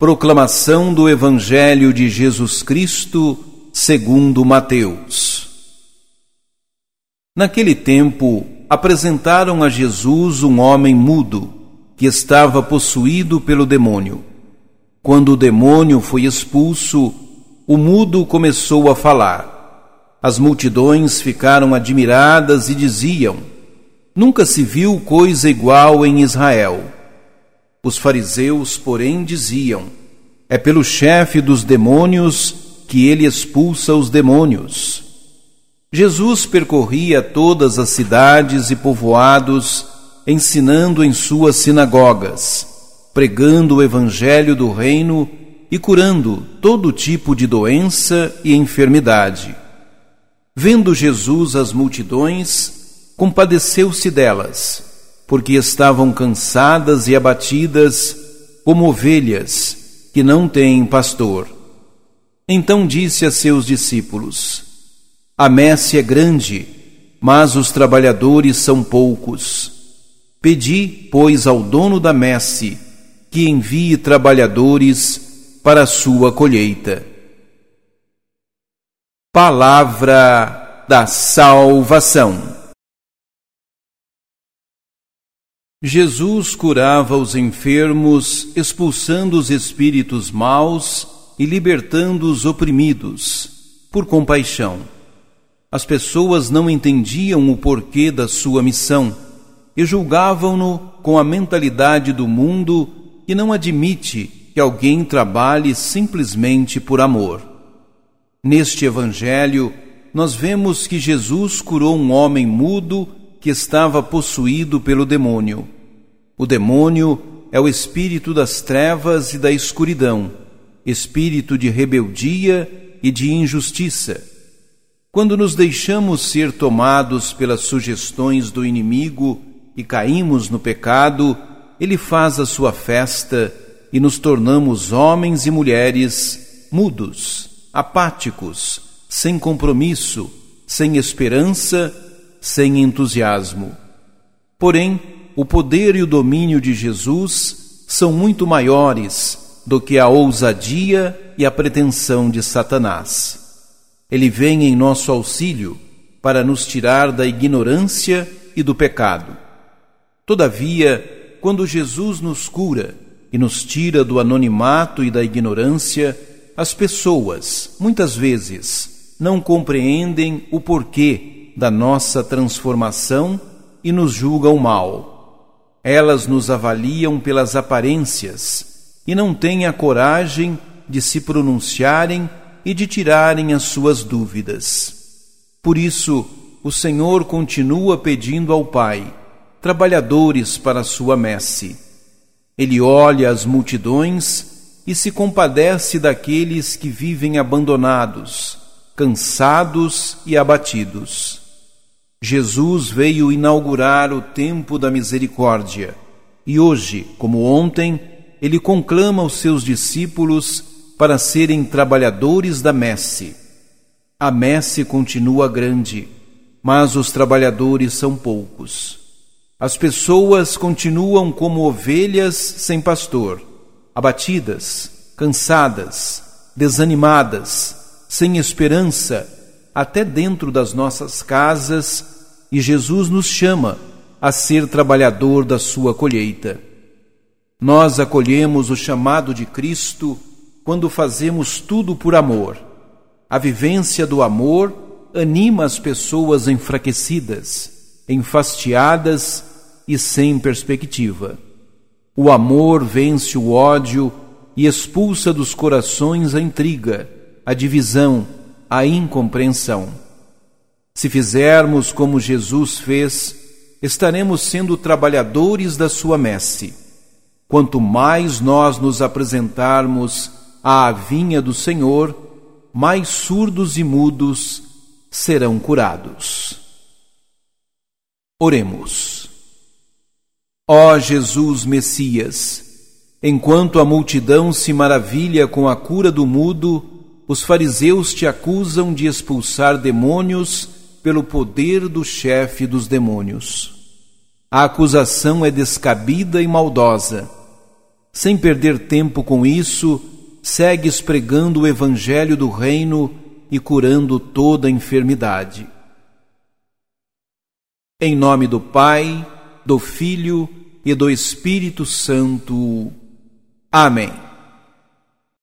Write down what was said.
Proclamação do Evangelho de Jesus Cristo, segundo Mateus. Naquele tempo, apresentaram a Jesus um homem mudo, que estava possuído pelo demônio. Quando o demônio foi expulso, o mudo começou a falar. As multidões ficaram admiradas e diziam: Nunca se viu coisa igual em Israel. Os fariseus, porém, diziam: É pelo chefe dos demônios que ele expulsa os demônios. Jesus percorria todas as cidades e povoados, ensinando em suas sinagogas, pregando o evangelho do reino e curando todo tipo de doença e enfermidade. Vendo Jesus as multidões, compadeceu-se delas porque estavam cansadas e abatidas, como ovelhas que não têm pastor. Então disse a seus discípulos: A messe é grande, mas os trabalhadores são poucos. Pedi, pois, ao dono da messe que envie trabalhadores para a sua colheita. Palavra da salvação. Jesus curava os enfermos, expulsando os espíritos maus e libertando os oprimidos, por compaixão. As pessoas não entendiam o porquê da sua missão e julgavam-no com a mentalidade do mundo que não admite que alguém trabalhe simplesmente por amor. Neste Evangelho, nós vemos que Jesus curou um homem mudo que estava possuído pelo demônio. O demônio é o espírito das trevas e da escuridão, espírito de rebeldia e de injustiça. Quando nos deixamos ser tomados pelas sugestões do inimigo e caímos no pecado, ele faz a sua festa e nos tornamos homens e mulheres mudos, apáticos, sem compromisso, sem esperança sem entusiasmo. Porém, o poder e o domínio de Jesus são muito maiores do que a ousadia e a pretensão de Satanás. Ele vem em nosso auxílio para nos tirar da ignorância e do pecado. Todavia, quando Jesus nos cura e nos tira do anonimato e da ignorância, as pessoas, muitas vezes, não compreendem o porquê da nossa transformação e nos julgam mal. Elas nos avaliam pelas aparências e não têm a coragem de se pronunciarem e de tirarem as suas dúvidas. Por isso, o Senhor continua pedindo ao Pai trabalhadores para a sua messe. Ele olha as multidões e se compadece daqueles que vivem abandonados, cansados e abatidos. Jesus veio inaugurar o tempo da misericórdia e hoje, como ontem, ele conclama os seus discípulos para serem trabalhadores da messe. A messe continua grande, mas os trabalhadores são poucos. As pessoas continuam como ovelhas sem pastor, abatidas, cansadas, desanimadas, sem esperança até dentro das nossas casas e Jesus nos chama a ser trabalhador da sua colheita. Nós acolhemos o chamado de Cristo quando fazemos tudo por amor. A vivência do amor anima as pessoas enfraquecidas, enfastiadas e sem perspectiva. O amor vence o ódio e expulsa dos corações a intriga, a divisão, a incompreensão. Se fizermos como Jesus fez, estaremos sendo trabalhadores da sua messe. Quanto mais nós nos apresentarmos à vinha do Senhor, mais surdos e mudos serão curados. Oremos. Ó Jesus Messias, enquanto a multidão se maravilha com a cura do mudo, os fariseus te acusam de expulsar demônios pelo poder do chefe dos demônios. A acusação é descabida e maldosa. Sem perder tempo com isso, segues pregando o Evangelho do Reino e curando toda enfermidade. Em nome do Pai, do Filho e do Espírito Santo. Amém.